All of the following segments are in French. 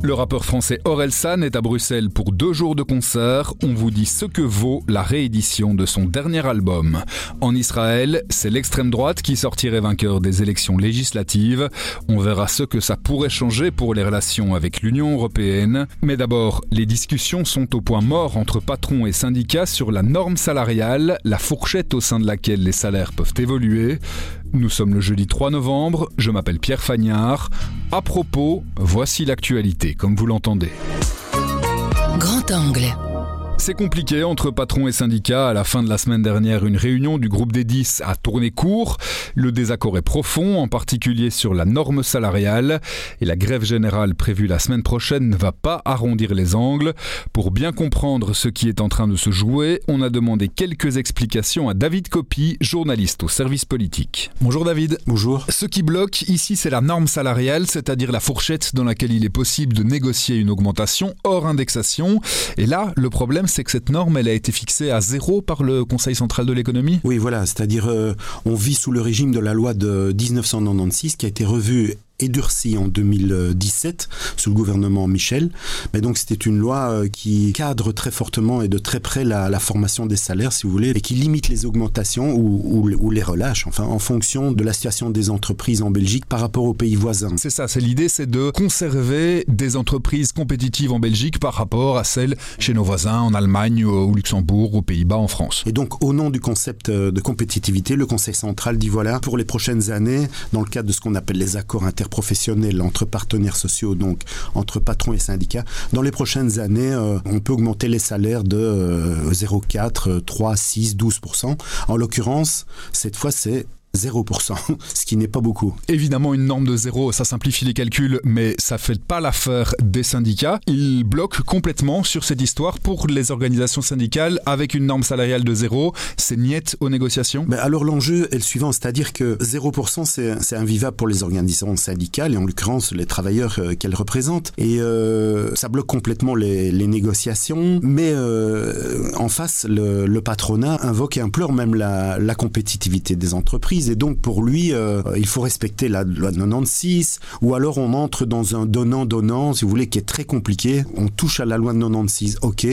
Le rappeur français Orelsan est à Bruxelles pour deux jours de concert. On vous dit ce que vaut la réédition de son dernier album. En Israël, c'est l'extrême droite qui sortirait vainqueur des élections législatives. On verra ce que ça pourrait changer pour les relations avec l'Union européenne. Mais d'abord, les discussions sont au point mort entre patrons et syndicats sur la norme salariale, la fourchette au sein de laquelle les salaires peuvent évoluer. Nous sommes le jeudi 3 novembre, je m'appelle Pierre Fagnard. À propos, voici l'actualité, comme vous l'entendez. Grand angle. C'est compliqué entre patrons et syndicats. À la fin de la semaine dernière, une réunion du groupe des 10 a tourné court. Le désaccord est profond, en particulier sur la norme salariale. Et la grève générale prévue la semaine prochaine ne va pas arrondir les angles. Pour bien comprendre ce qui est en train de se jouer, on a demandé quelques explications à David Copy, journaliste au service politique. Bonjour David. Bonjour. Ce qui bloque ici, c'est la norme salariale, c'est-à-dire la fourchette dans laquelle il est possible de négocier une augmentation hors indexation. Et là, le problème, c'est que cette norme, elle a été fixée à zéro par le Conseil central de l'économie? Oui, voilà, c'est-à-dire euh, on vit sous le régime de la loi de 1996 qui a été revue et durci en 2017 sous le gouvernement Michel. Mais donc c'était une loi euh, qui cadre très fortement et de très près la, la, formation des salaires, si vous voulez, et qui limite les augmentations ou, ou, ou, les relâche, enfin en fonction de la situation des entreprises en Belgique par rapport aux pays voisins. C'est ça, c'est l'idée, c'est de conserver des entreprises compétitives en Belgique par rapport à celles chez nos voisins en Allemagne, au Luxembourg, aux Pays-Bas, en France. Et donc au nom du concept euh, de compétitivité, le Conseil central dit voilà, pour les prochaines années, dans le cadre de ce qu'on appelle les accords inter professionnels entre partenaires sociaux, donc entre patrons et syndicats. Dans les prochaines années, euh, on peut augmenter les salaires de euh, 0,4, 3, 6, 12% En l'occurrence, cette fois, c'est 0%, ce qui n'est pas beaucoup. Évidemment, une norme de zéro, ça simplifie les calculs, mais ça ne fait pas l'affaire des syndicats. Ils bloquent complètement sur cette histoire pour les organisations syndicales avec une norme salariale de zéro. C'est niette aux négociations? Mais Alors l'enjeu est le suivant, c'est-à-dire que 0% c'est invivable pour les organisations syndicales, et en l'occurrence les travailleurs euh, qu'elles représentent. Et euh, ça bloque complètement les, les négociations, mais euh, en face, le, le, patronat invoque et implore même la, la compétitivité des entreprises et donc pour lui, euh, il faut respecter la loi de 96, ou alors on entre dans un donnant-donnant, si vous voulez, qui est très compliqué. On touche à la loi de 96, ok,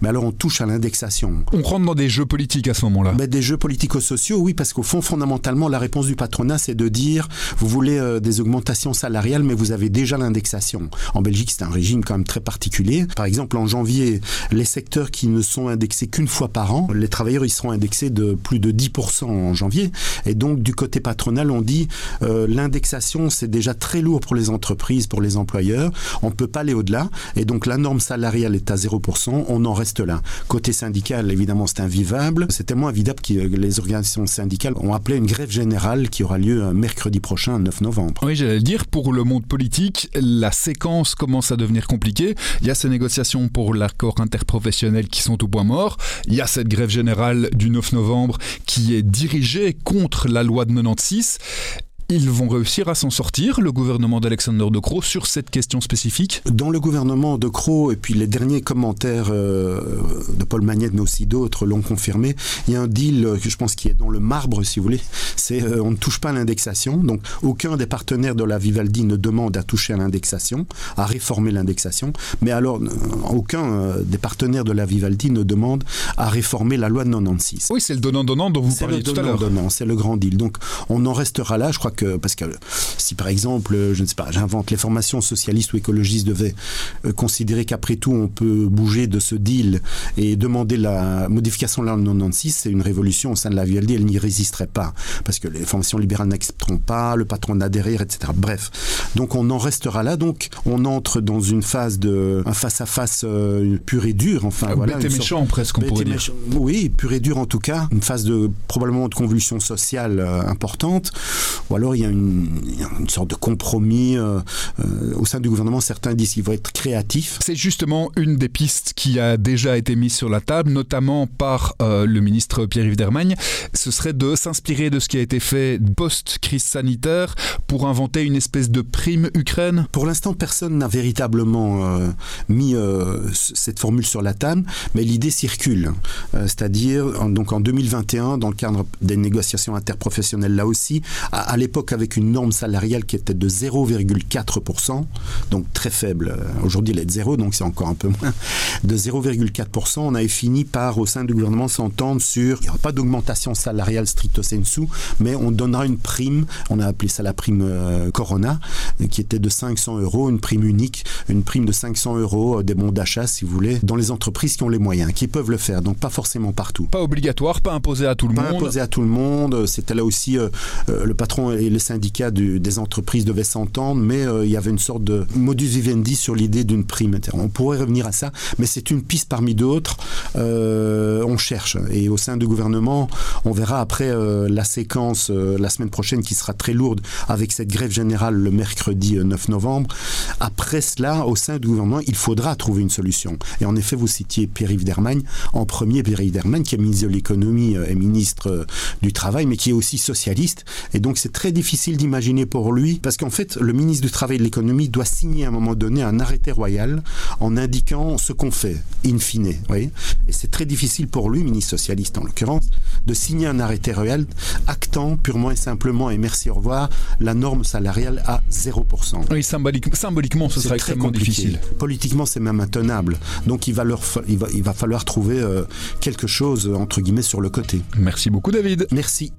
mais alors on touche à l'indexation. On rentre dans des jeux politiques à ce moment-là Des jeux politico-sociaux, oui, parce qu'au fond, fondamentalement, la réponse du patronat, c'est de dire, vous voulez euh, des augmentations salariales, mais vous avez déjà l'indexation. En Belgique, c'est un régime quand même très particulier. Par exemple, en janvier, les secteurs qui ne sont indexés qu'une fois par an, les travailleurs, ils seront indexés de plus de 10% en janvier, et donc du côté patronal, on dit euh, l'indexation, c'est déjà très lourd pour les entreprises, pour les employeurs. On ne peut pas aller au-delà. Et donc la norme salariale est à 0%. On en reste là. Côté syndical, évidemment, c'est invivable. C'est tellement invivable que les organisations syndicales ont appelé une grève générale qui aura lieu mercredi prochain, 9 novembre. Oui, j'allais dire, pour le monde politique, la séquence commence à devenir compliquée. Il y a ces négociations pour l'accord interprofessionnel qui sont au point mort. Il y a cette grève générale du 9 novembre qui est dirigée contre la loi de 96 ils vont réussir à s'en sortir, le gouvernement d'Alexander De Croo, sur cette question spécifique Dans le gouvernement De Croo, et puis les derniers commentaires euh, de Paul Magnette, mais aussi d'autres, l'ont confirmé, il y a un deal que je pense qui est dans le marbre, si vous voulez, c'est euh, on ne touche pas à l'indexation, donc aucun des partenaires de la Vivaldi ne demande à toucher à l'indexation, à réformer l'indexation, mais alors aucun euh, des partenaires de la Vivaldi ne demande à réformer la loi de 96. Oui, c'est le donnant-donnant dont vous parliez tout à l'heure. C'est le grand deal. Donc on en restera là, je crois que que, parce que si par exemple, je ne sais pas, j'invente, les formations socialistes ou écologistes devaient euh, considérer qu'après tout on peut bouger de ce deal et demander la modification de la 96, c'est une révolution au sein de la VLD, elle n'y résisterait pas, parce que les formations libérales n'accepteront pas, le patronat derrière, etc. Bref, donc on en restera là, donc on entre dans une phase de un face à face euh, pur et dur, enfin euh, voilà, bête et méchant presque on pourrait dire. Méchant, oui, pur et dur en tout cas, une phase de probablement de convulsion sociale euh, importante, ou alors alors il y a une, une sorte de compromis euh, euh, au sein du gouvernement. Certains disent qu'il va être créatif. C'est justement une des pistes qui a déjà été mise sur la table, notamment par euh, le ministre Pierre-Yves Dermagne. Ce serait de s'inspirer de ce qui a été fait post-crise sanitaire pour inventer une espèce de prime Ukraine. Pour l'instant, personne n'a véritablement mis cette formule sur la table, mais l'idée circule. C'est-à-dire, en- donc en 2021, dans le cadre des négociations interprofessionnelles, là aussi, à, à l'époque avec une norme salariale qui était de 0,4%, donc très faible. Aujourd'hui, elle est de 0, donc c'est encore un peu moins. De 0,4%, on avait fini par, au sein du gouvernement, s'entendre sur, il n'y aura pas d'augmentation salariale stricto sensu, mais on donnera une prime, on a appelé ça la prime euh, Corona, qui était de 500 euros, une prime unique, une prime de 500 euros, euh, des bons d'achat, si vous voulez, dans les entreprises qui ont les moyens, qui peuvent le faire, donc pas forcément partout. Pas obligatoire, pas imposé à tout le Pas monde. imposé à tout le monde. C'était là aussi euh, euh, le patron et les syndicats du- des entreprises devaient s'entendre, mais euh, il y avait une sorte de modus vivendi sur l'idée d'une prime. On pourrait revenir à ça, mais c'est une piste parmi d'autres. Euh, on cherche et au sein du gouvernement, on verra après euh, la séquence la semaine prochaine qui sera très lourde avec cette grève générale le mercredi euh, 9 novembre. Après cela, au sein du gouvernement, il faudra trouver une solution. Et en effet, vous citiez Pierre-Yves Dermagne. En premier, Pierre-Yves Dermagne, qui est ministre de l'économie et ministre du travail, mais qui est aussi socialiste. Et donc, c'est très difficile d'imaginer pour lui, parce qu'en fait, le ministre du travail et de l'économie doit signer à un moment donné un arrêté royal en indiquant ce qu'on fait, in fine. voyez et c'est très difficile pour lui, ministre socialiste en l'occurrence, de signer un arrêté royal actant purement et simplement, et merci, au revoir, la norme salariale à 0%. Oui, symbolique- symboliquement, ce sera très extrêmement compliqué. difficile. Politiquement, c'est même intenable. Donc, il va, leur il va, il va falloir trouver euh, quelque chose, entre guillemets, sur le côté. Merci beaucoup, David. Merci.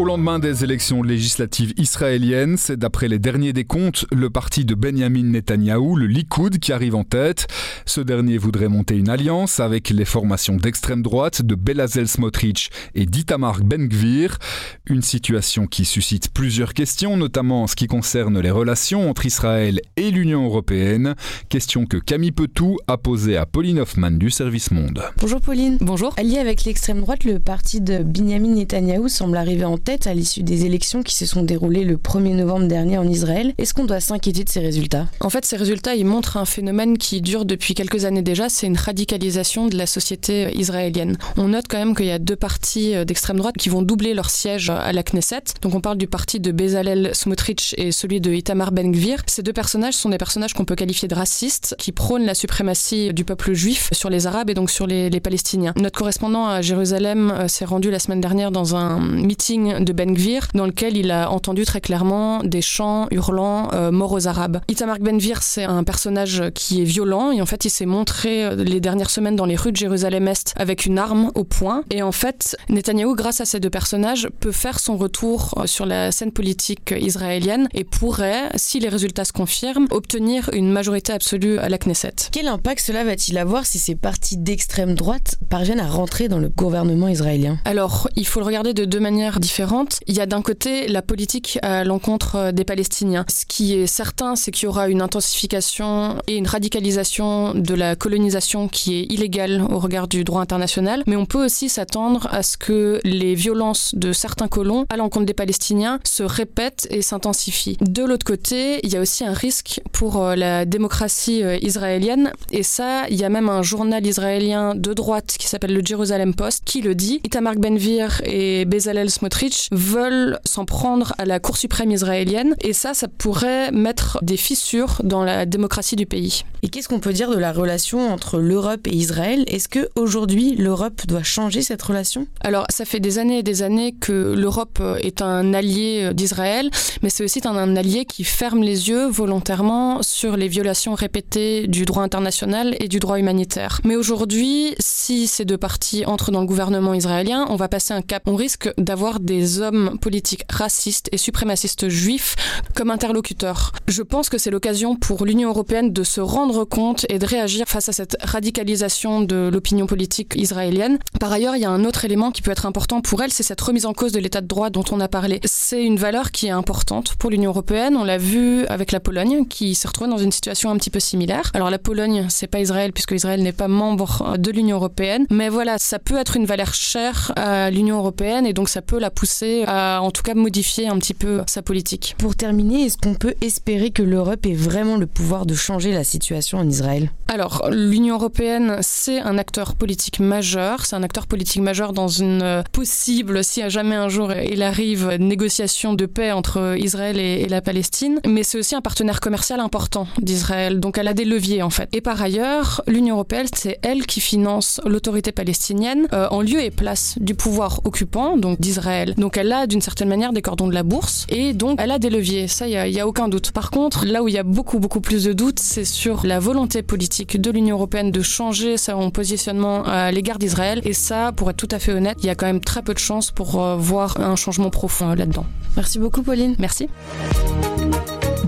Au lendemain des élections législatives israéliennes, c'est d'après les derniers décomptes le parti de Benjamin Netanyahou, le Likoud, qui arrive en tête. Ce dernier voudrait monter une alliance avec les formations d'extrême droite de Belazel Smotrich et d'Itamar Ben-Gvir. Une situation qui suscite plusieurs questions, notamment en ce qui concerne les relations entre Israël et l'Union européenne. Question que Camille Petou a posée à Pauline Hoffman du Service Monde. Bonjour Pauline. Bonjour. Allié avec l'extrême droite, le parti de Benjamin Netanyahou semble arriver en tête à l'issue des élections qui se sont déroulées le 1er novembre dernier en Israël. Est-ce qu'on doit s'inquiéter de ces résultats? En fait, ces résultats, ils montrent un phénomène qui dure depuis quelques années déjà, c'est une radicalisation de la société israélienne. On note quand même qu'il y a deux partis euh, d'extrême droite qui vont doubler leur siège à la Knesset. Donc on parle du parti de Bezalel Smotrich et celui de Itamar Ben-Gvir. Ces deux personnages sont des personnages qu'on peut qualifier de racistes, qui prônent la suprématie du peuple juif sur les Arabes et donc sur les, les Palestiniens. Notre correspondant à Jérusalem euh, s'est rendu la semaine dernière dans un meeting de Ben-Gvir dans lequel il a entendu très clairement des chants hurlant euh, mort aux Arabes. Itamar Ben-Gvir, c'est un personnage qui est violent et en fait il s'est montré euh, les dernières semaines dans les rues de Jérusalem-Est avec une arme au poing. Et en fait, Netanyahou, grâce à ces deux personnages, peut faire son retour euh, sur la scène politique israélienne et pourrait, si les résultats se confirment, obtenir une majorité absolue à la Knesset. Quel impact cela va-t-il avoir si ces partis d'extrême droite parviennent à rentrer dans le gouvernement israélien? Alors, il faut le regarder de deux manières différentes. Il y a d'un côté la politique à l'encontre euh, des Palestiniens. Ce qui est certain, c'est qu'il y aura une intensification et une radicalisation de la colonisation qui est illégale au regard du droit international. Mais on peut aussi s'attendre à ce que les violences de certains colons à l'encontre des Palestiniens se répètent et s'intensifient. De l'autre côté, il y a aussi un risque pour euh, la démocratie euh, israélienne. Et ça, il y a même un journal israélien de droite qui s'appelle le Jerusalem Post qui le dit. Itamar Ben-Gvir et Bezalel Smotrich veulent s'en prendre à la Cour suprême israélienne. Et ça, ça pourrait mettre des fissures dans la démocratie du pays. Et qu'est-ce qu'on peut dire de la relation entre l'Europe et Israël? Est-ce que aujourd'hui l'Europe doit changer cette relation? Alors, ça fait des années et des années que l'Europe est un allié d'Israël, mais c'est aussi un, un allié qui ferme les yeux volontairement sur les violations répétées du droit international et du droit humanitaire. Mais aujourd'hui, si ces deux parties entrent dans le gouvernement israélien, on va passer un cap. On risque d'avoir des hommes politiques racistes et suprémacistes juifs comme interlocuteurs. Je pense que c'est l'occasion pour l'Union européenne de se rendre compte et de réagir face à cette radicalisation de l'opinion politique israélienne. Par ailleurs, il y a un autre élément qui peut être important pour elle, c'est cette remise en cause de l'état de droit dont on a parlé. C'est une valeur qui est importante pour l'Union européenne. On l'a vu avec la Pologne, qui s'est retrouvée dans une situation un petit peu similaire. Alors la Pologne, c'est pas Israël, puisque Israël n'est pas membre de l'Union européenne. Mais voilà, ça peut être une valeur chère à l'Union européenne, et donc ça peut la pousser à en tout cas modifier un petit peu sa politique. Pour terminer, est-ce qu'on peut espérer que l'Europe ait vraiment le pouvoir de changer la situation en Israël? Alors, l'Union européenne, c'est un acteur politique majeur. C'est un acteur politique majeur dans une possible, si à jamais un jour il arrive, négociation de paix entre Israël et, la Palestine. Mais c'est aussi un partenaire commercial important d'Israël. Donc elle a des leviers en fait. Et par ailleurs, l'Union européenne, c'est elle qui finance l'autorité palestinienne euh, en lieu et place du pouvoir occupant, donc d'Israël. Donc elle a d'une certaine manière des cordons de la bourse et donc elle a des leviers. Ça, il n'y a, a aucun doute. Par contre, là où il y a beaucoup, beaucoup plus de doutes, c'est sur la volonté politique de l'Union européenne de changer son positionnement à l'égard d'Israël. Et ça, pour être tout à fait honnête, il y a quand même très peu de chances pour euh, voir un changement profond euh, là-dedans. Merci beaucoup, Pauline. Merci.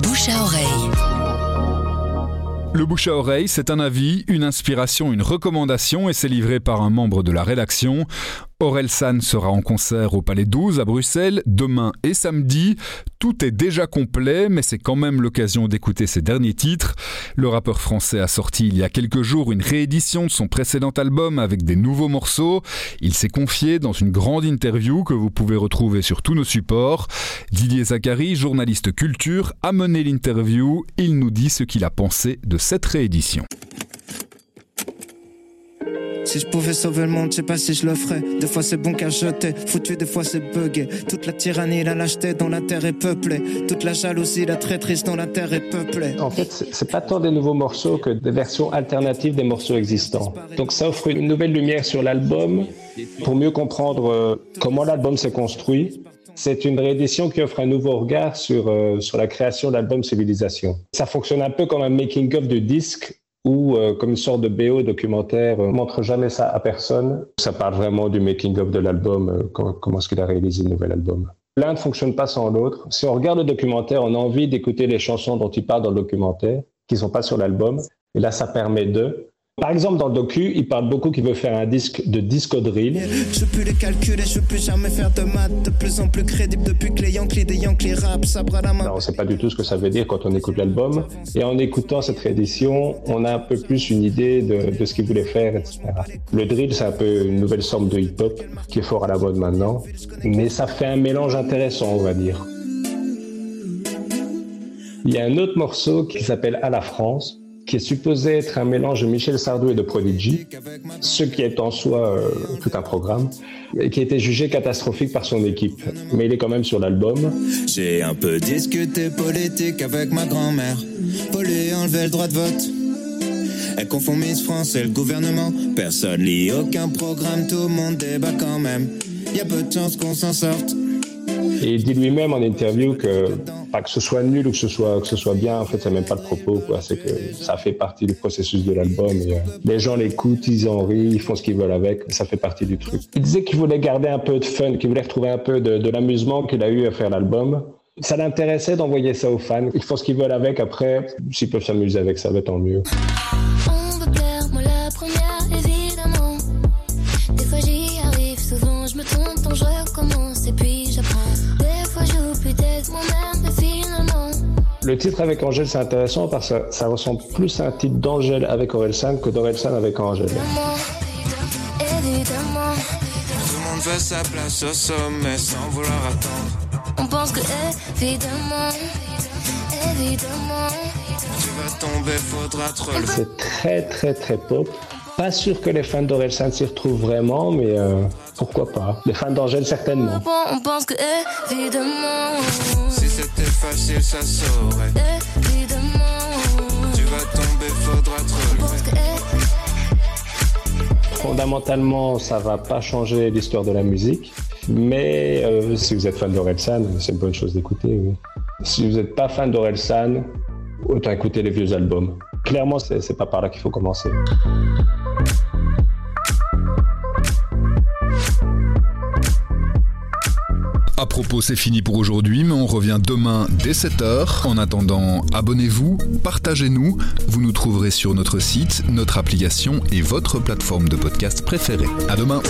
Bouche à oreille. Le bouche à oreille, c'est un avis, une inspiration, une recommandation et c'est livré par un membre de la rédaction. Aurel San sera en concert au Palais 12 à Bruxelles demain et samedi. Tout est déjà complet, mais c'est quand même l'occasion d'écouter ses derniers titres. Le rappeur français a sorti il y a quelques jours une réédition de son précédent album avec des nouveaux morceaux. Il s'est confié dans une grande interview que vous pouvez retrouver sur tous nos supports. Didier Zachary, journaliste culture, a mené l'interview. Il nous dit ce qu'il a pensé de cette réédition. Si je pouvais sauver le monde, je sais pas si je le ferais. Des fois c'est bon qu'à jeter, foutu, des fois c'est bugué. Toute la tyrannie, la lâcheté dont la terre est peuplée. Toute la jalousie, la traîtrise dont la terre est peuplée. En fait, c'est pas tant des nouveaux morceaux que des versions alternatives des morceaux existants. Donc ça offre une nouvelle lumière sur l'album pour mieux comprendre euh, comment l'album s'est construit. C'est une réédition qui offre un nouveau regard sur, euh, sur la création de l'album Civilisation. Ça fonctionne un peu comme un making-of de disque ou euh, comme une sorte de BO documentaire, euh, montre jamais ça à personne. Ça parle vraiment du making-of de l'album, euh, comment, est-ce qu'il a réalisé le nouvel album. L'un ne fonctionne pas sans l'autre. Si on regarde le documentaire, on a envie d'écouter les chansons dont il parle dans le documentaire, qui sont pas sur l'album. Et là, ça permet de. Par exemple, dans le docu, il parle beaucoup qu'il veut faire un disque de disco drill. Je peux les calculer, je peux jamais faire de maths. De plus en plus crédible depuis que les Yankees des Yankees rap, ça la main. on sait pas du tout ce que ça veut dire quand on écoute l'album. Et en écoutant cette réédition, on a un peu plus une idée de, de ce qu'il voulait faire, etc. Le drill, c'est un peu une nouvelle forme de hip-hop qui est fort à la mode maintenant. Mais ça fait un mélange intéressant, on va dire. Il y a un autre morceau qui s'appelle À la France qui est supposé être un mélange de Michel Sardou et de Prodigy, ce qui est en soi euh, tout un programme, et qui a été jugé catastrophique par son équipe. Mais il est quand même sur l'album. J'ai un peu discuté politique avec ma grand-mère, pour lui enlever le droit de vote. Elle confond Miss France et le gouvernement. Personne lit aucun programme, tout le monde débat quand même. Y a peu de chance qu'on s'en sorte. Et il dit lui-même en interview que pas que ce soit nul ou que ce soit que ce soit bien, en fait, c'est même pas le propos. C'est que ça fait partie du processus de l'album. Euh, les gens l'écoutent, ils en rient, ils font ce qu'ils veulent avec. Ça fait partie du truc. Il disait qu'il voulait garder un peu de fun, qu'il voulait retrouver un peu de, de l'amusement qu'il a eu à faire l'album. Ça l'intéressait d'envoyer ça aux fans. Ils font ce qu'ils veulent avec. Après, s'ils peuvent s'amuser avec ça, va tant mieux. Le titre avec Angèle, c'est intéressant parce que ça, ressemble plus à un titre d'Angèle avec Orelsan que d'Orelsan avec Angèle. Tout le monde veut sa place au sommet sans vouloir attendre. On pense que évidemment, évidemment, tu vas tomber, faudra te relever. C'est très très très pop. Pas sûr que les fans d'Orelsan s'y retrouvent vraiment, mais euh, pourquoi pas. Les fans d'Angèle, certainement. On pense que évidemment, si c'était facile, ça saurait. Évidemment, tu vas tomber, faudra te relever. Fondamentalement, ça va pas changer l'histoire de la musique, mais euh, si vous êtes fan d'Orelsan, c'est une bonne chose d'écouter. Oui. Si vous n'êtes pas fan d'Orelsan, autant écouter les vieux albums. Clairement, c'est pas par là qu'il faut commencer. À propos, c'est fini pour aujourd'hui, mais on revient demain dès 7h. En attendant, abonnez-vous, partagez-nous. Vous nous trouverez sur notre site, notre application et votre plateforme de podcast préférée. À demain!